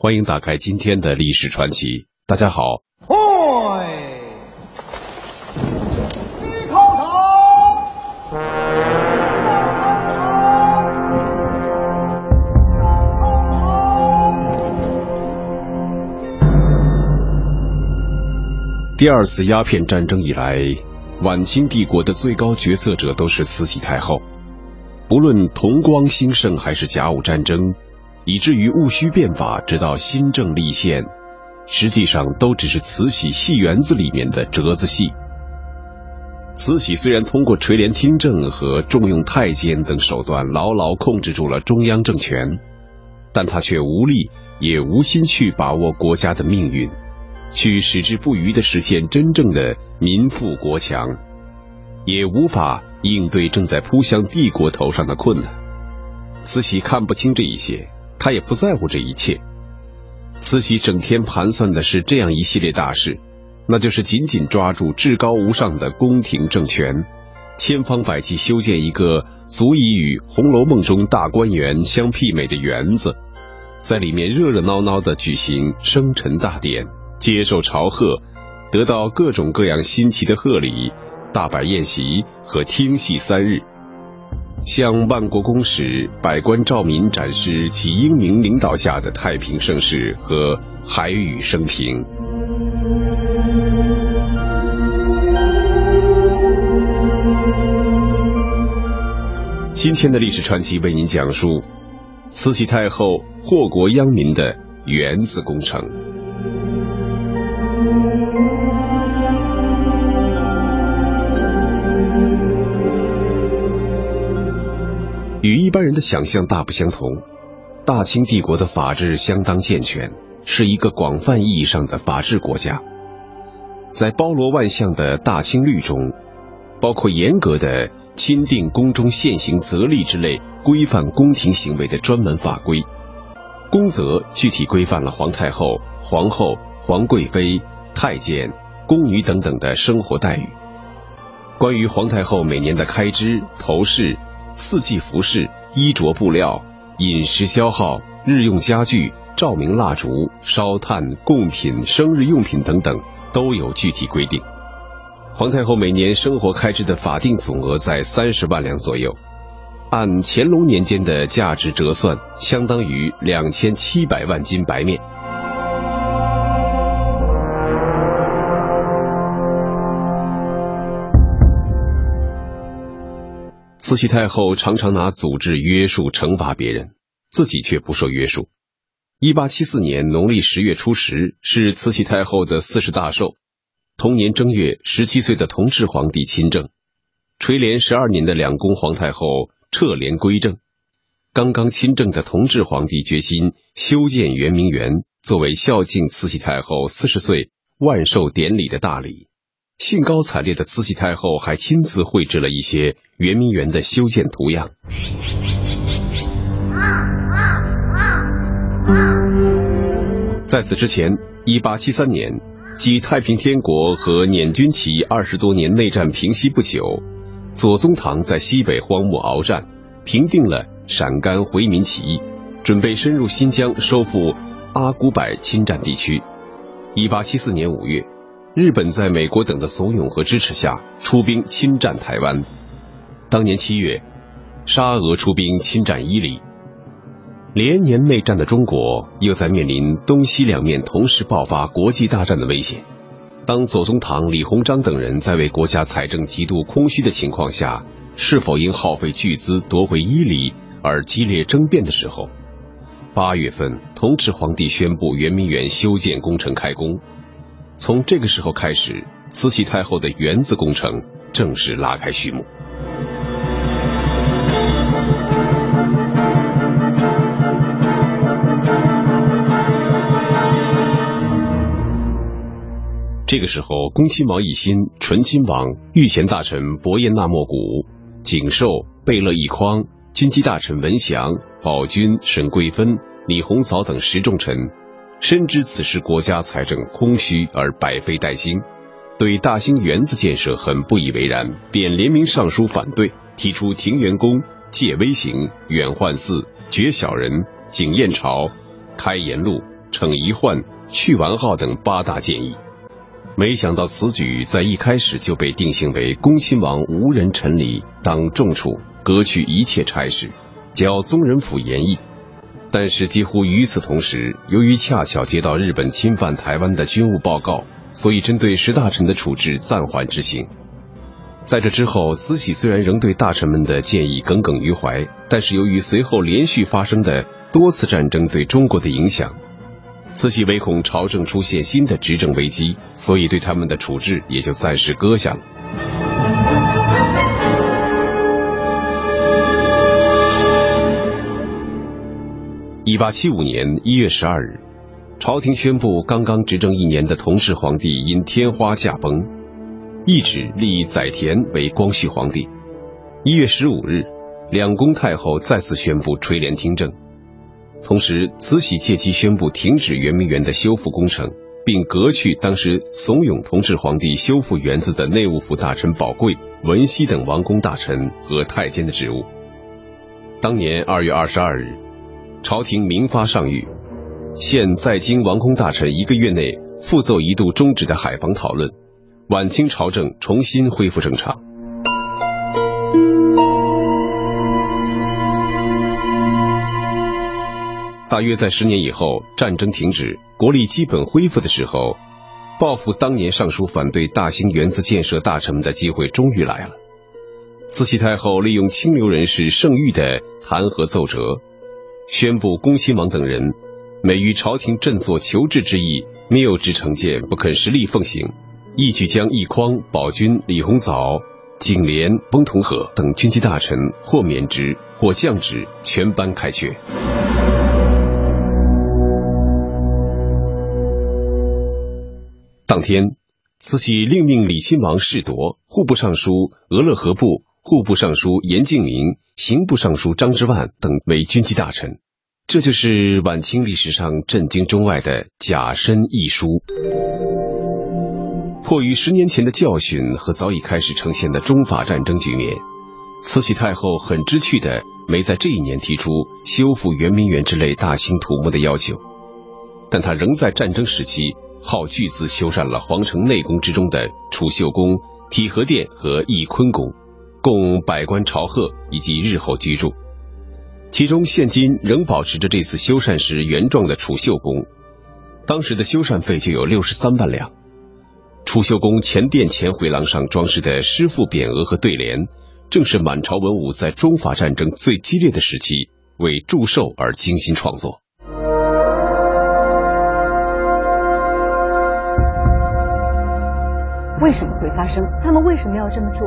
欢迎打开今天的历史传奇。大家好，嗨，一口头。第二次鸦片战争以来，晚清帝国的最高决策者都是慈禧太后。不论同光兴盛还是甲午战争，以至于戊戌变法，直到新政立宪，实际上都只是慈禧戏园子里面的折子戏。慈禧虽然通过垂帘听政和重用太监等手段牢牢控制住了中央政权，但她却无力也无心去把握国家的命运。去矢志不渝地实现真正的民富国强，也无法应对正在扑向帝国头上的困难。慈禧看不清这一些，他也不在乎这一切。慈禧整天盘算的是这样一系列大事，那就是紧紧抓住至高无上的宫廷政权，千方百计修建一个足以与《红楼梦》中大观园相媲美的园子，在里面热热闹闹地举行生辰大典。接受朝贺，得到各种各样新奇的贺礼，大摆宴席和听戏三日，向万国公使、百官兆民展示其英明领导下的太平盛世和海宇升平。今天的历史传奇为您讲述慈禧太后祸国殃民的园子工程。与一般人的想象大不相同，大清帝国的法制相当健全，是一个广泛意义上的法治国家。在包罗万象的大清律中，包括严格的钦定宫中现行则例之类规范宫廷行为的专门法规，宫则具体规范了皇太后、皇后、皇贵妃、太监、宫女等等的生活待遇。关于皇太后每年的开支、头饰。四季服饰、衣着布料、饮食消耗、日用家具、照明蜡烛、烧炭、贡品、生日用品等等都有具体规定。皇太后每年生活开支的法定总额在三十万两左右，按乾隆年间的价值折算，相当于两千七百万斤白面。慈禧太后常常拿祖制约束惩罚别人，自己却不受约束。一八七四年农历十月初十是慈禧太后的四十大寿，同年正月，十七岁的同治皇帝亲政，垂帘十二年的两宫皇太后撤帘归政。刚刚亲政的同治皇帝决心修建圆明园，作为孝敬慈禧太后四十岁万寿典礼的大礼。兴高采烈的慈禧太后还亲自绘制了一些圆明园的修建图样。在此之前，一八七三年，继太平天国和捻军起义二十多年内战平息不久，左宗棠在西北荒漠鏖战，平定了陕甘回民起义，准备深入新疆收复阿古柏侵占地区。一八七四年五月。日本在美国等的怂恿和支持下出兵侵占台湾。当年七月，沙俄出兵侵占伊犁。连年内战的中国又在面临东西两面同时爆发国际大战的危险。当左宗棠、李鸿章等人在为国家财政极度空虚的情况下，是否应耗费巨资夺回伊犁而激烈争辩的时候，八月份，同治皇帝宣布圆明园修建工程开工。从这个时候开始，慈禧太后的园子工程正式拉开序幕。这个时候，恭亲王奕欣、醇亲王、御前大臣伯彦纳莫古、景寿、贝勒奕匡、军机大臣文祥、宝军、沈桂芬、李鸿藻等十重臣。深知此时国家财政空虚而百废待兴，对大兴园子建设很不以为然，便联名上书反对，提出庭园宫、借微刑、远宦寺、绝小人、景燕朝、开言路、惩遗患、去完号等八大建议。没想到此举在一开始就被定性为恭亲王无人臣礼，当重处，革去一切差事，交宗人府严议。但是几乎与此同时，由于恰巧接到日本侵犯台湾的军务报告，所以针对十大臣的处置暂缓执行。在这之后，慈禧虽然仍对大臣们的建议耿耿于怀，但是由于随后连续发生的多次战争对中国的影响。慈禧唯恐朝政出现新的执政危机，所以对他们的处置也就暂时搁下了。一八七五年一月十二日，朝廷宣布刚刚执政一年的同治皇帝因天花驾崩，懿旨立载田为光绪皇帝。一月十五日，两宫太后再次宣布垂帘听政。同时，慈禧借机宣布停止圆明园的修复工程，并革去当时怂恿同治皇帝修复园子的内务府大臣宝贵、文熙等王公大臣和太监的职务。当年二月二十二日，朝廷明发上谕，现在京王公大臣一个月内复奏一度终止的海防讨论，晚清朝政重新恢复正常。大约在十年以后，战争停止，国力基本恢复的时候，报复当年上书反对大兴园子建设大臣们的机会终于来了。慈禧太后利用清流人士盛誉的弹劾奏折，宣布恭亲王等人每于朝廷振作求治之意，谬之成见，不肯实力奉行，一举将奕匡、宝军、李鸿藻、景廉、翁同和等军机大臣或免职或降职，全班开缺。当天，慈禧另命李亲王世铎、户部尚书俄勒和部、户部尚书严敬明、刑部尚书张之万等为军机大臣。这就是晚清历史上震惊中外的甲申易书。迫于十年前的教训和早已开始呈现的中法战争局面，慈禧太后很知趣的没在这一年提出修复圆明园之类大兴土木的要求，但她仍在战争时期。耗巨资修缮了皇城内宫之中的储秀宫、体和殿和翊坤宫，供百官朝贺以及日后居住。其中现今仍保持着这次修缮时原状的储秀宫，当时的修缮费就有六十三万两。储秀宫前殿前回廊上装饰的诗赋匾额和对联，正是满朝文武在中法战争最激烈的时期为祝寿而精心创作。为什么会发生？他们为什么要这么做？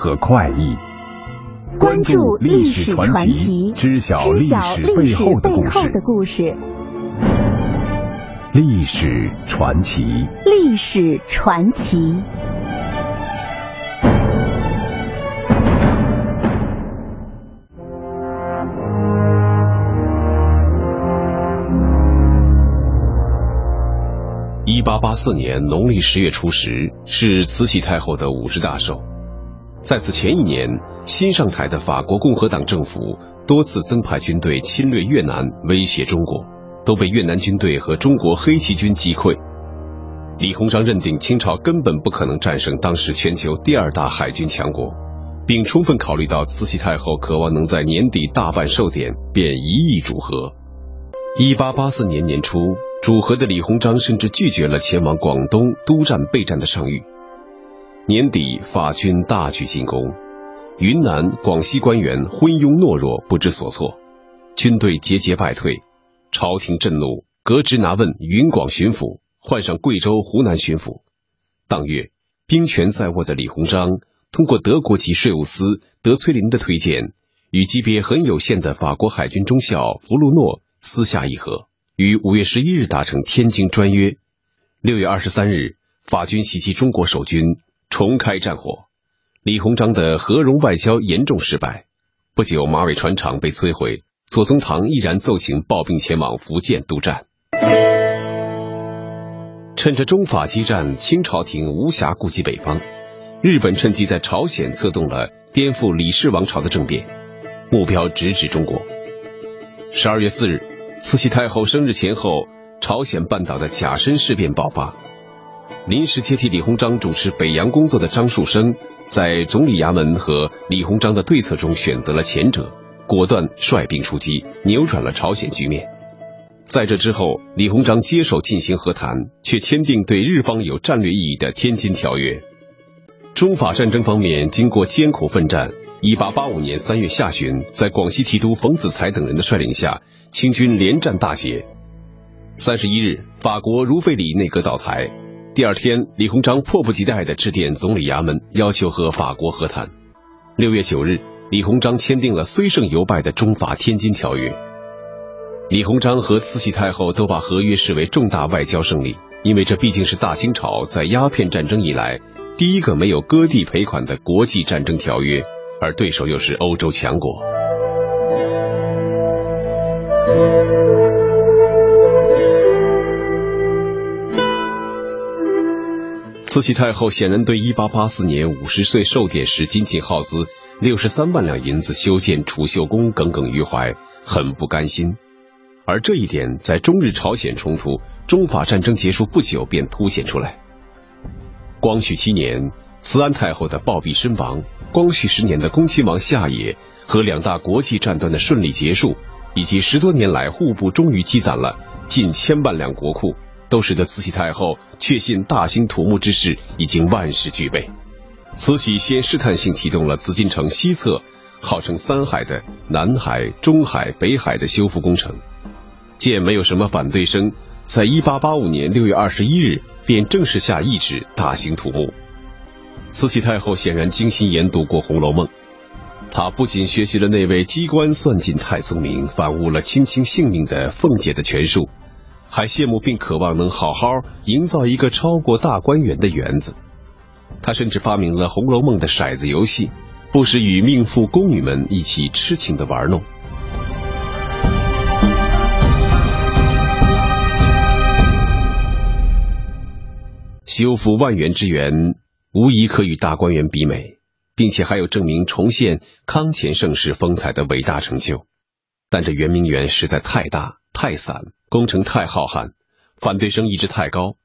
和快意。关注历史传奇，知晓历史背后的故事。历史传奇，历史传奇。一八八四年农历十月初十是慈禧太后的五十大寿，在此前一年，新上台的法国共和党政府多次增派军队侵略越南，威胁中国，都被越南军队和中国黑旗军击溃。李鸿章认定清朝根本不可能战胜当时全球第二大海军强国，并充分考虑到慈禧太后渴望能在年底大办寿典，便一意主和。一八八四年年初。主和的李鸿章甚至拒绝了前往广东督战备战的上谕。年底，法军大举进攻，云南、广西官员昏庸懦弱，不知所措，军队节节败退。朝廷震怒，革职拿问云广巡抚，换上贵州、湖南巡抚。当月，兵权在握的李鸿章通过德国籍税务司德崔林的推荐，与级别很有限的法国海军中校弗鲁诺私下议和。于五月十一日达成天津专约。六月二十三日，法军袭击中国守军，重开战火。李鸿章的和荣外交严重失败。不久，马尾船厂被摧毁。左宗棠毅然奏请抱病前往福建督战。趁着中法激战，清朝廷无暇顾及北方，日本趁机在朝鲜策动了颠覆李氏王朝的政变，目标直指中国。十二月四日，慈禧太后生日前后，朝鲜半岛的甲申事变爆发。临时接替李鸿章主持北洋工作的张树声，在总理衙门和李鸿章的对策中选择了前者，果断率兵出击，扭转了朝鲜局面。在这之后，李鸿章接手进行和谈，却签订对日方有战略意义的《天津条约》。中法战争方面，经过艰苦奋战。一八八五年三月下旬，在广西提督冯子材等人的率领下，清军连战大捷。三十一日，法国如费里内阁倒台。第二天，李鸿章迫不及待地致电总理衙门，要求和法国和谈。六月九日，李鸿章签订了虽胜犹败的中法天津条约。李鸿章和慈禧太后都把合约视为重大外交胜利，因为这毕竟是大清朝在鸦片战争以来第一个没有割地赔款的国际战争条约。而对手又是欧洲强国。慈禧太后显然对1884年五十岁寿典时仅仅耗资六十三万两银子修建储秀宫耿耿于怀，很不甘心。而这一点在中日朝鲜冲突、中法战争结束不久便凸显出来。光绪七年。慈安太后的暴毙身亡，光绪十年的恭亲王下野和两大国际战端的顺利结束，以及十多年来户部终于积攒了近千万两国库，都使得慈禧太后确信大兴土木之势已经万事俱备。慈禧先试探性启动了紫禁城西侧号称三海的南海、中海、北海的修复工程，见没有什么反对声，在一八八五年六月二十一日便正式下懿旨大兴土木。慈禧太后显然精心研读过《红楼梦》，她不仅学习了那位机关算尽太聪明、反误了卿卿性命的凤姐的权术，还羡慕并渴望能好好营造一个超过大观园的园子。他甚至发明了《红楼梦》的骰子游戏，不时与命妇宫女们一起痴情的玩弄。修复万园之园。无疑可与大观园比美，并且还有证明重现康乾盛世风采的伟大成就。但这圆明园实在太大、太散，工程太浩瀚，反对声一直太高，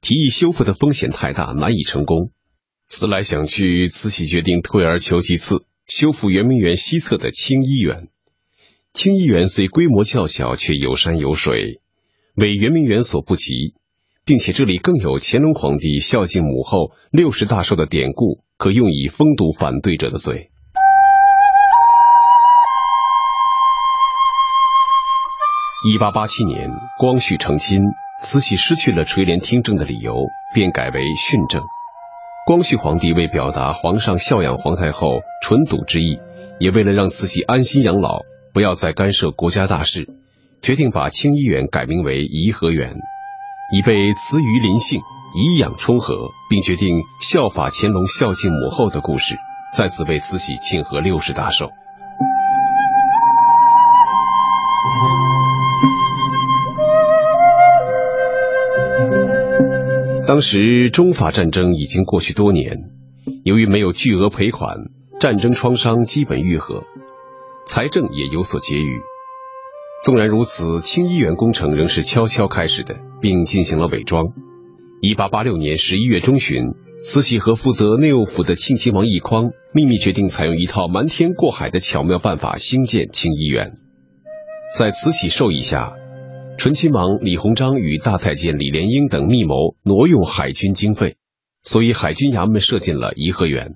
提议修复的风险太大，难以成功。思来想去，慈禧决定退而求其次，修复圆明园西侧的清漪园。清漪园虽规模较小，却有山有水，为圆明园所不及。并且这里更有乾隆皇帝孝敬母后六十大寿的典故，可用以封堵反对者的嘴。一八八七年，光绪成亲，慈禧失去了垂帘听政的理由，便改为训政。光绪皇帝为表达皇上孝养皇太后纯笃之意，也为了让慈禧安心养老，不要再干涉国家大事，决定把清漪园改名为颐和园。以备慈于临幸，颐养充和，并决定效法乾隆孝敬母后的故事，再次为慈禧庆贺六十大寿。当时中法战争已经过去多年，由于没有巨额赔款，战争创伤基本愈合，财政也有所结余。纵然如此，清漪园工程仍是悄悄开始的，并进行了伪装。一八八六年十一月中旬，慈禧和负责内务府的庆亲王奕匡秘密决定，采用一套瞒天过海的巧妙办法兴建清漪园。在慈禧授意下，醇亲王李鸿章与大太监李莲英等密谋挪用海军经费，所以海军衙门设进了颐和园。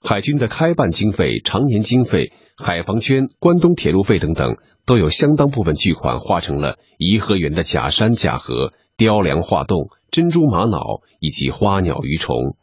海军的开办经费、常年经费。海防捐、关东铁路费等等，都有相当部分巨款化成了颐和园的假山、假河、雕梁画栋、珍珠玛瑙以及花鸟鱼虫。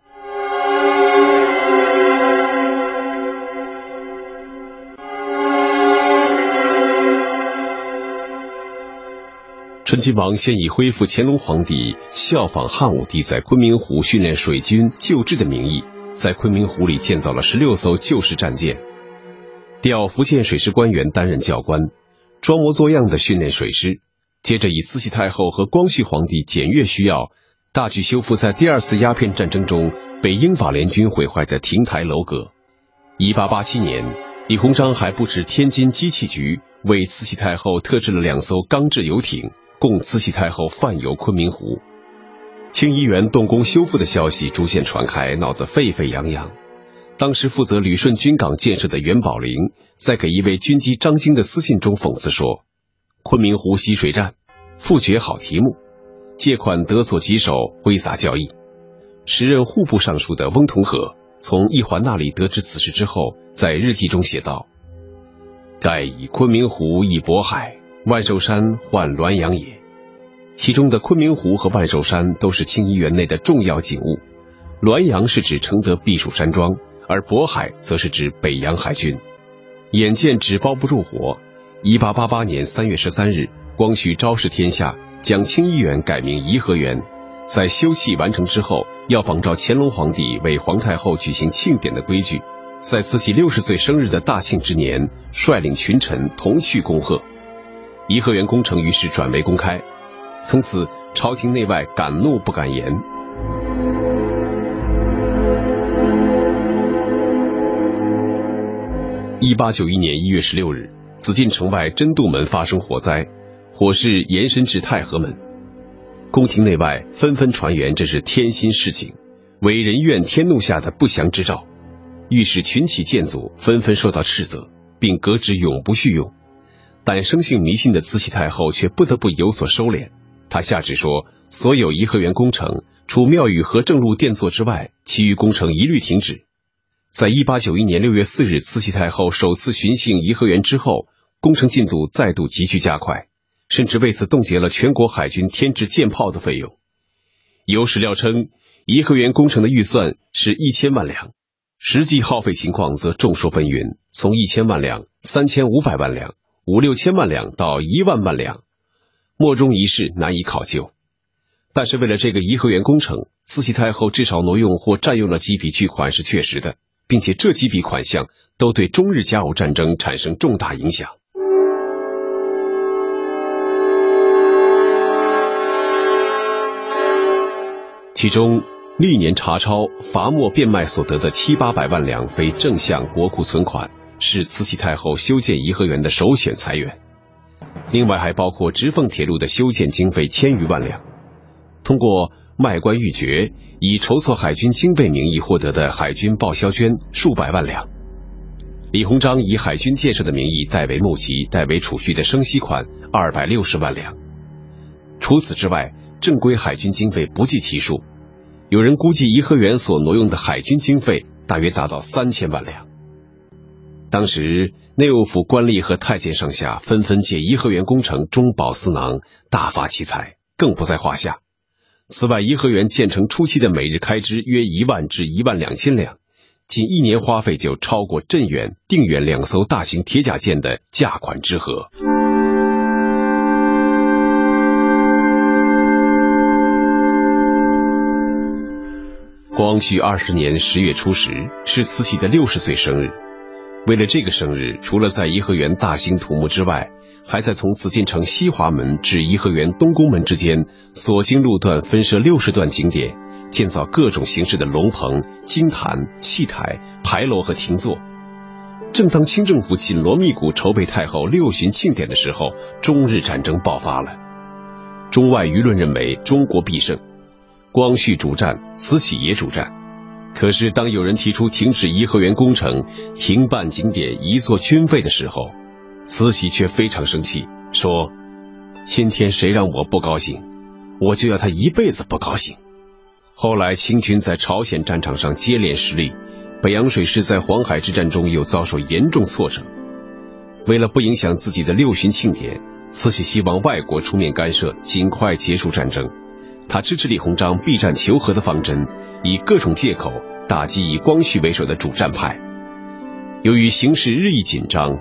醇亲王先以恢复乾隆皇帝效仿汉武帝在昆明湖训练水军救治的名义，在昆明湖里建造了十六艘旧式战舰，调福建水师官员担任教官，装模作样的训练水师。接着以慈禧太后和光绪皇帝检阅需要，大举修复在第二次鸦片战争中被英法联军毁坏的亭台楼阁。一八八七年，李鸿章还布置天津机器局为慈禧太后特制了两艘钢制游艇。供慈禧太后泛游昆明湖，清漪园动工修复的消息逐渐传开，闹得沸沸扬扬。当时负责旅顺军港建设的袁宝林，在给一位军机张京的私信中讽刺说：“昆明湖吸水战，复决好题目，借款得所棘手，挥洒教义。”时任户部尚书的翁同龢从易环那里得知此事之后，在日记中写道：“盖以昆明湖以渤海。”万寿山换滦阳也，其中的昆明湖和万寿山都是清漪园内的重要景物。滦阳是指承德避暑山庄，而渤海则是指北洋海军。眼见纸包不住火，一八八八年三月十三日，光绪昭示天下，将清漪园改名颐和园。在修葺完成之后，要仿照乾隆皇帝为皇太后举行庆典的规矩，在慈禧六十岁生日的大庆之年，率领群臣同去恭贺。颐和园工程于是转为公开，从此朝廷内外敢怒不敢言。一八九一年一月十六日，紫禁城外真度门发生火灾，火势延伸至太和门，宫廷内外纷纷传言这是天心事情，为人怨天怒下的不祥之兆，御史群起建祖，纷纷受到斥责，并革职永不续用。但生性迷信的慈禧太后却不得不有所收敛。她下旨说，所有颐和园工程，除庙宇和正路殿座之外，其余工程一律停止。在一八九一年六月四日，慈禧太后首次巡幸颐和园之后，工程进度再度急剧加快，甚至为此冻结了全国海军添置舰炮的费用。有史料称，颐和园工程的预算是一千万两，实际耗费情况则众说纷纭，从一千万两、三千五百万两。五六千万两到一万万两，莫衷一是，难以考究。但是为了这个颐和园工程，慈禧太后至少挪用或占用了几笔巨款是确实的，并且这几笔款项都对中日甲午战争产生重大影响。其中，历年查抄罚没变卖所得的七八百万两非正向国库存款。是慈禧太后修建颐和园的首选财源，另外还包括直奉铁路的修建经费千余万两，通过卖官鬻爵以筹措海军经费名义获得的海军报销捐数百万两，李鸿章以海军建设的名义代为募集、代为储蓄的生息款二百六十万两。除此之外，正规海军经费不计其数，有人估计颐和园所挪用的海军经费大约达到三千万两。当时内务府官吏和太监上下纷纷借颐和园工程中饱私囊，大发其财，更不在话下。此外，颐和园建成初期的每日开支约一万至一万两千两，仅一年花费就超过镇远、定远两艘大型铁甲舰的价款之和。光绪二十年十月初十是慈禧的六十岁生日。为了这个生日，除了在颐和园大兴土木之外，还在从紫禁城西华门至颐和园东宫门之间所经路段分设六十段景点，建造各种形式的龙棚、金坛、戏台、牌楼和亭座。正当清政府紧锣密鼓筹备太后六旬庆典的时候，中日战争爆发了。中外舆论认为中国必胜，光绪主战，慈禧也主战。可是，当有人提出停止颐和园工程、停办景点、移作军费的时候，慈禧却非常生气，说：“今天谁让我不高兴，我就要他一辈子不高兴。”后来，清军在朝鲜战场上接连失利，北洋水师在黄海之战中又遭受严重挫折。为了不影响自己的六旬庆典，慈禧希望外国出面干涉，尽快结束战争。他支持李鸿章避战求和的方针，以各种借口打击以光绪为首的主战派。由于形势日益紧张，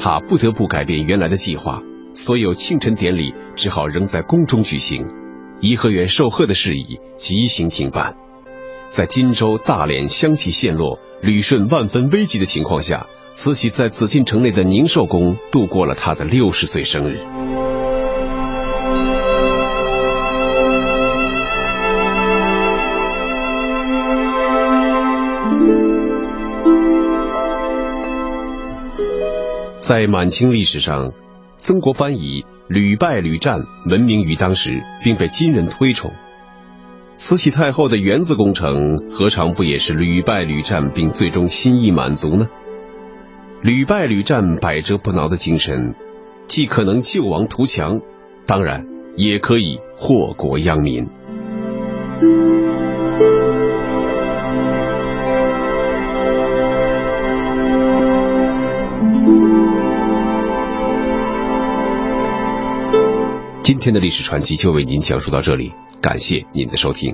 他不得不改变原来的计划，所有庆辰典礼只好仍在宫中举行，颐和园寿贺的事宜即行停办。在荆州、大连相继陷落、旅顺万分危急的情况下，慈禧在紫禁城内的宁寿宫度过了她的六十岁生日。在满清历史上，曾国藩以屡败屡战闻名于当时，并被金人推崇。慈禧太后的园子工程，何尝不也是屡败屡战，并最终心意满足呢？屡败屡战、百折不挠的精神，既可能救亡图强，当然也可以祸国殃民。今天的历史传奇就为您讲述到这里，感谢您的收听。